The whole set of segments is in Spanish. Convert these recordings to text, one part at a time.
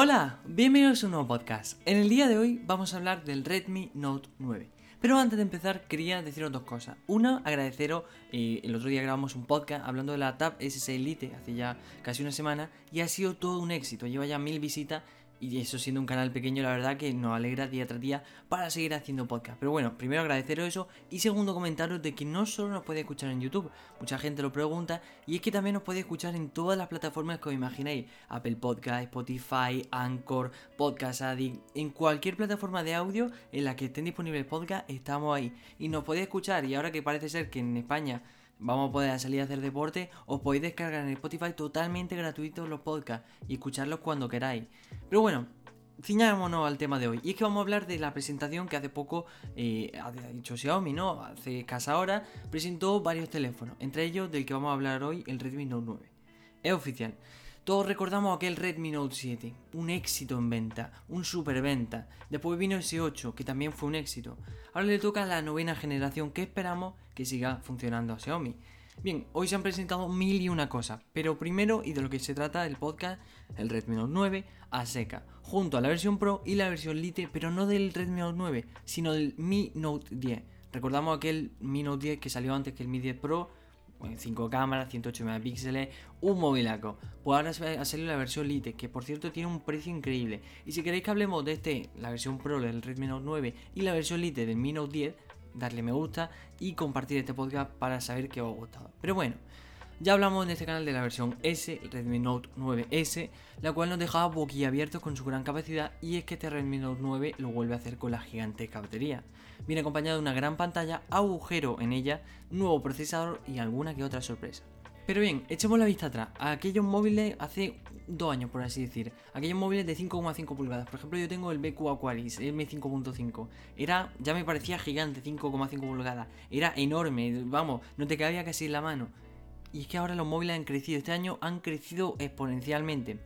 Hola, bienvenidos a un nuevo podcast. En el día de hoy vamos a hablar del Redmi Note 9. Pero antes de empezar quería deciros dos cosas. Una, agradeceros, eh, el otro día grabamos un podcast hablando de la Tab S6 Elite hace ya casi una semana y ha sido todo un éxito. Lleva ya mil visitas y eso siendo un canal pequeño, la verdad que nos alegra día tras día para seguir haciendo podcast. Pero bueno, primero agradeceros eso. Y segundo, comentaros de que no solo nos podéis escuchar en YouTube, mucha gente lo pregunta. Y es que también nos podéis escuchar en todas las plataformas que os imaginéis: Apple Podcast, Spotify, Anchor, Podcast Addict. En cualquier plataforma de audio en la que estén disponibles podcast, estamos ahí. Y nos podéis escuchar. Y ahora que parece ser que en España vamos a poder salir a hacer deporte, os podéis descargar en Spotify totalmente gratuitos los podcasts y escucharlos cuando queráis. Pero bueno, ciñámonos al tema de hoy. Y es que vamos a hablar de la presentación que hace poco eh, ha dicho Xiaomi, ¿no? Hace casi hora presentó varios teléfonos, entre ellos del que vamos a hablar hoy, el Redmi Note 9. Es oficial. Todos recordamos aquel Redmi Note 7, un éxito en venta, un super venta. Después vino ese 8, que también fue un éxito. Ahora le toca la novena generación que esperamos que siga funcionando a Xiaomi. Bien, hoy se han presentado mil y una cosas, pero primero y de lo que se trata el podcast, el Redmi Note 9 a seca, junto a la versión Pro y la versión Lite, pero no del Redmi Note 9, sino del Mi Note 10. Recordamos aquel Mi Note 10 que salió antes que el Mi 10 Pro, 5 cámaras, 108 megapíxeles, un movilaco. Pues ahora ha salido la versión Lite, que por cierto tiene un precio increíble. Y si queréis que hablemos de este, la versión Pro del Redmi Note 9 y la versión Lite del Mi Note 10, darle me gusta y compartir este podcast para saber que os ha gustado. Pero bueno, ya hablamos en este canal de la versión S, Redmi Note 9S, la cual nos dejaba boquiabiertos con su gran capacidad y es que este Redmi Note 9 lo vuelve a hacer con la gigantesca batería. Viene acompañado de una gran pantalla, agujero en ella, nuevo procesador y alguna que otra sorpresa. Pero bien, echemos la vista atrás. A aquellos móviles hace dos años, por así decir. Aquellos móviles de 5,5 pulgadas. Por ejemplo, yo tengo el BQ Aquaris M5.5. Era, ya me parecía gigante, 5,5 pulgadas. Era enorme, vamos, no te cabía casi en la mano. Y es que ahora los móviles han crecido. Este año han crecido exponencialmente.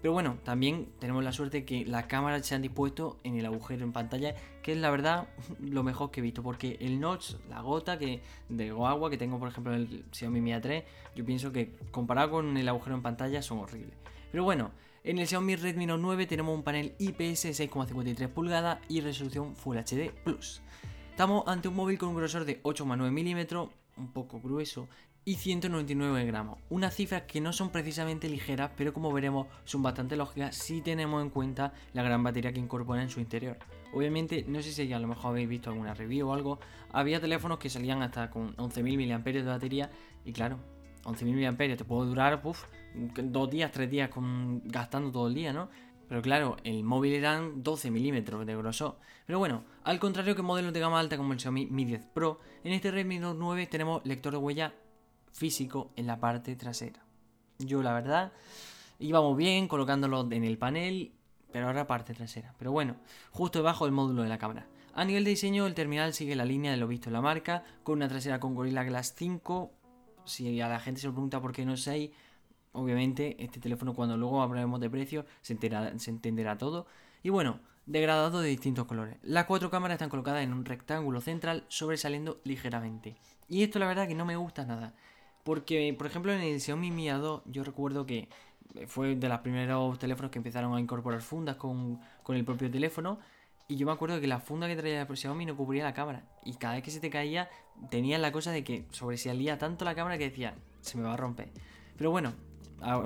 Pero bueno, también tenemos la suerte que las cámaras se han dispuesto en el agujero en pantalla, que es la verdad lo mejor que he visto, porque el notch, la gota que de agua que tengo por ejemplo en el Xiaomi Mi A3, yo pienso que comparado con el agujero en pantalla son horribles. Pero bueno, en el Xiaomi Redmi Note 9 tenemos un panel IPS 6,53 pulgadas y resolución Full HD Plus. Estamos ante un móvil con un grosor de 8,9 milímetros, un poco grueso, y 199 gramos. Unas cifras que no son precisamente ligeras, pero como veremos son bastante lógicas si tenemos en cuenta la gran batería que incorpora en su interior. Obviamente, no sé si a lo mejor habéis visto alguna review o algo, había teléfonos que salían hasta con 11.000 mAh de batería y claro, 11.000 mAh te puede durar dos días, tres días con, gastando todo el día, ¿no? Pero claro, el móvil eran 12 milímetros de grosor. Pero bueno, al contrario que modelos de gama alta como el Xiaomi Mi 10 Pro, en este Redmi Note 9 tenemos lector de huella físico en la parte trasera. Yo la verdad íbamos bien colocándolo en el panel, pero ahora parte trasera. Pero bueno, justo debajo del módulo de la cámara. A nivel de diseño, el terminal sigue la línea de lo visto en la marca, con una trasera con Gorilla Glass 5. Si a la gente se pregunta por qué no 6, obviamente este teléfono cuando luego hablaremos de precio se entenderá todo. Y bueno, degradado de distintos colores. Las cuatro cámaras están colocadas en un rectángulo central sobresaliendo ligeramente. Y esto la verdad que no me gusta nada. Porque, por ejemplo, en el Xiaomi Mi A2 yo recuerdo que fue de los primeros teléfonos que empezaron a incorporar fundas con, el propio teléfono. Y yo me acuerdo que la funda que traía el Xiaomi no cubría la cámara. Y cada vez que se te caía, tenías la cosa de que sobresalía tanto la cámara que decía, se me va a romper. Pero bueno,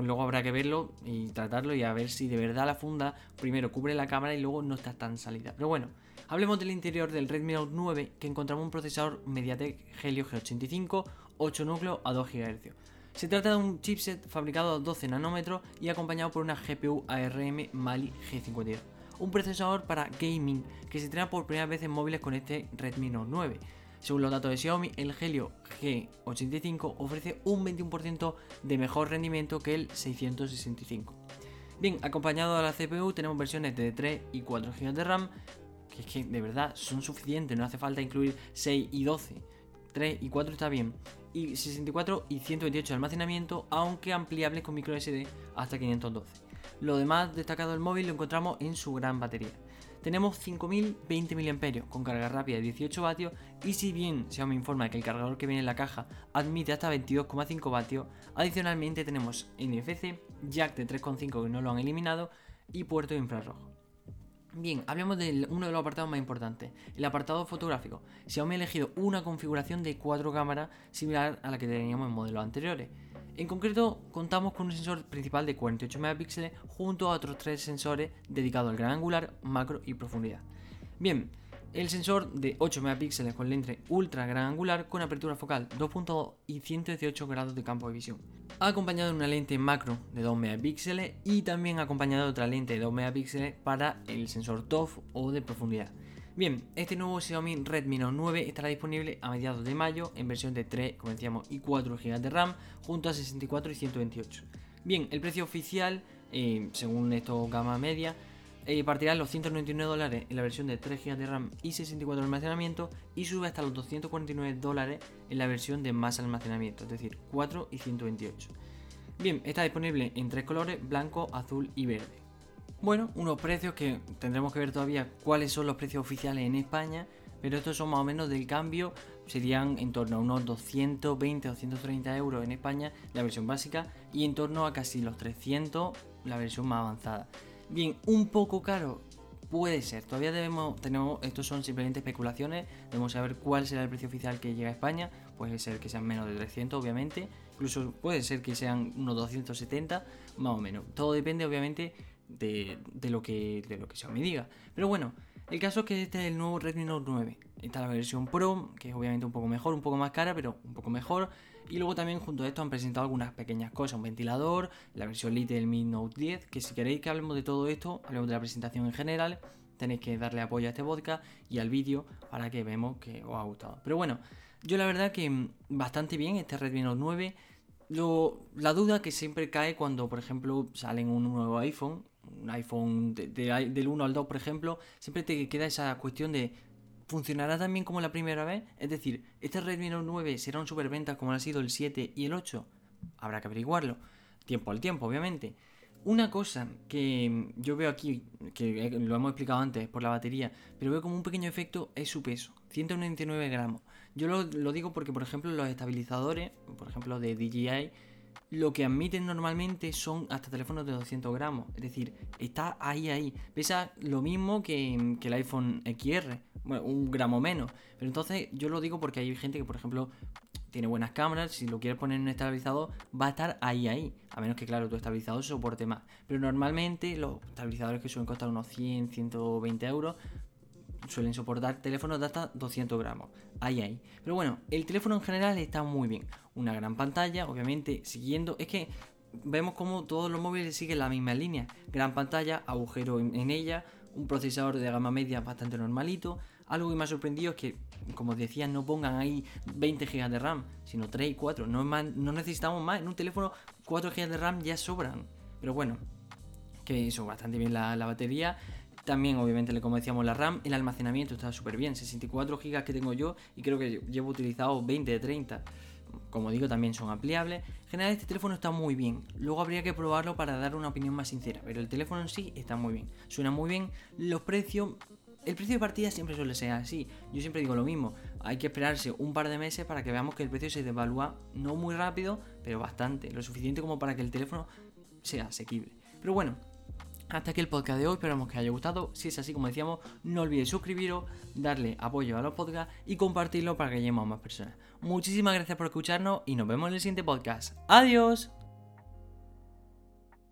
luego habrá que verlo y tratarlo y a ver si de verdad la funda primero cubre la cámara y luego no está tan salida. Pero bueno, hablemos del interior del Redmi Note 9 que encontramos un procesador MediaTek Helio G85 8 núcleos a 2 GHz. Se trata de un chipset fabricado a 12 nanómetros y acompañado por una GPU ARM Mali G52. Un procesador para gaming que se entrena por primera vez en móviles con este Redmi Note 9. Según los datos de Xiaomi, el Helio G85 ofrece un 21% de mejor rendimiento que el 665. Bien, acompañado de la CPU tenemos versiones de 3 y 4 GB de RAM, que es que de verdad son suficientes, no hace falta incluir 6 y 12. 3 y 4 está bien y 64 y 128 de almacenamiento, aunque ampliable con micro SD hasta 512. Lo demás destacado del móvil lo encontramos en su gran batería. Tenemos 5020 mAh con carga rápida de 18 vatios y si bien me informa que el cargador que viene en la caja admite hasta 22,5 vatios, adicionalmente tenemos NFC, jack de 3,5 que no lo han eliminado y puerto infrarrojo. Bien, hablemos de uno de los apartados más importantes, el apartado fotográfico. Xiaomi ha elegido una configuración de cuatro cámaras similar a la que teníamos en modelos anteriores. En concreto, contamos con un sensor principal de 48 megapíxeles junto a otros tres sensores dedicados al gran angular, macro y profundidad. Bien, el sensor de 8 megapíxeles con lente ultra gran angular con apertura focal 2.2 y 118 grados de campo de visión. Acompañado de una lente macro de 2 megapíxeles y también acompañado de otra lente de 2 megapíxeles para el sensor TOF o de profundidad. Bien, este nuevo Xiaomi Redmi Note 9 estará disponible a mediados de mayo en versión de 3, como decíamos, y 4 GB de RAM junto a 64 y 128. Bien, el precio oficial, eh, según esto gama media, eh, partirá los 199 dólares en la versión de 3 GB de RAM y 64 de almacenamiento y sube hasta los 249 dólares en la versión de más almacenamiento, es decir, 4 y 128. Bien, está disponible en tres colores, blanco, azul y verde. Bueno, unos precios que tendremos que ver todavía cuáles son los precios oficiales en España, pero estos son más o menos del cambio, serían en torno a unos 220 o 130 euros en España la versión básica y en torno a casi los 300 la versión más avanzada. Bien, un poco caro puede ser. Todavía debemos, tenemos, estos son simplemente especulaciones. Debemos saber cuál será el precio oficial que llega a España. Puede ser que sean menos de 300, obviamente. Incluso puede ser que sean unos 270, más o menos. Todo depende, obviamente, de, lo que de lo que Xiaomi diga. Pero bueno, el caso es que este es el nuevo Redmi Note 9. Está la versión Pro, que es obviamente un poco mejor, un poco más cara, pero un poco mejor. Y luego también junto a esto han presentado algunas pequeñas cosas, un ventilador, la versión Lite del Mi Note 10, que si queréis que hablemos de todo esto, hablemos de la presentación en general, tenéis que darle apoyo a este podcast y al vídeo para que vemos que os ha gustado. Pero bueno, yo la verdad que bastante bien este Redmi Note 9. la duda que siempre cae cuando, por ejemplo, salen un nuevo iPhone, un iPhone del 1 al 2, por ejemplo, siempre te queda esa cuestión de ¿Funcionará también como la primera vez? Es decir, ¿este Redmi Note 9 será un superventa como lo ha sido el 7 y el 8? Habrá que averiguarlo. Tiempo al tiempo, obviamente. Una cosa que yo veo aquí, que lo hemos explicado antes por la batería, pero veo como un pequeño efecto es su peso, 199 gramos. Yo lo digo porque, por ejemplo, los estabilizadores, por ejemplo, de DJI, lo que admiten normalmente son hasta teléfonos de 200 gramos. Es decir, está ahí, ahí. Pesa lo mismo que, el iPhone XR. Bueno, un gramo menos. Pero entonces yo lo digo porque hay gente que, por ejemplo, tiene buenas cámaras. Si lo quieres poner en un estabilizador, va a estar ahí, ahí. A menos que, claro, tu estabilizador soporte más. Pero normalmente los estabilizadores que suelen costar unos 100, 120 euros suelen soportar teléfonos de hasta 200 gramos. Ahí, ahí. Pero bueno, el teléfono en general está muy bien. Una gran pantalla, obviamente, siguiendo. Es que vemos como todos los móviles siguen la misma línea. Gran pantalla, agujero en, ella, un procesador de gama media bastante normalito. Algo que me ha sorprendido es que, como os decía, no pongan ahí 20 GB de RAM, sino 3 y 4. No, no necesitamos más. En un teléfono 4 GB de RAM ya sobran. Pero bueno, que eso, bastante bien la, la batería. También, obviamente, como decíamos, la RAM, el almacenamiento está súper bien. 64 GB que tengo yo y creo que llevo utilizado 20 de 30. Como digo, también son ampliables. En general, este teléfono está muy bien. Luego habría que probarlo para dar una opinión más sincera. Pero el teléfono en sí está muy bien. Suena muy bien. Los precios el precio de partida siempre suele ser así. Yo siempre digo lo mismo. Hay que esperarse un par de meses para que veamos que el precio se devalúa no muy rápido, pero bastante. Lo suficiente como para que el teléfono sea asequible. Pero bueno, hasta aquí el podcast de hoy, esperamos que os haya gustado. Si es así, como decíamos, no olvidéis suscribiros, darle apoyo a los podcasts y compartirlo para que lleguemos a más personas. Muchísimas gracias por escucharnos y nos vemos en el siguiente podcast. ¡Adiós!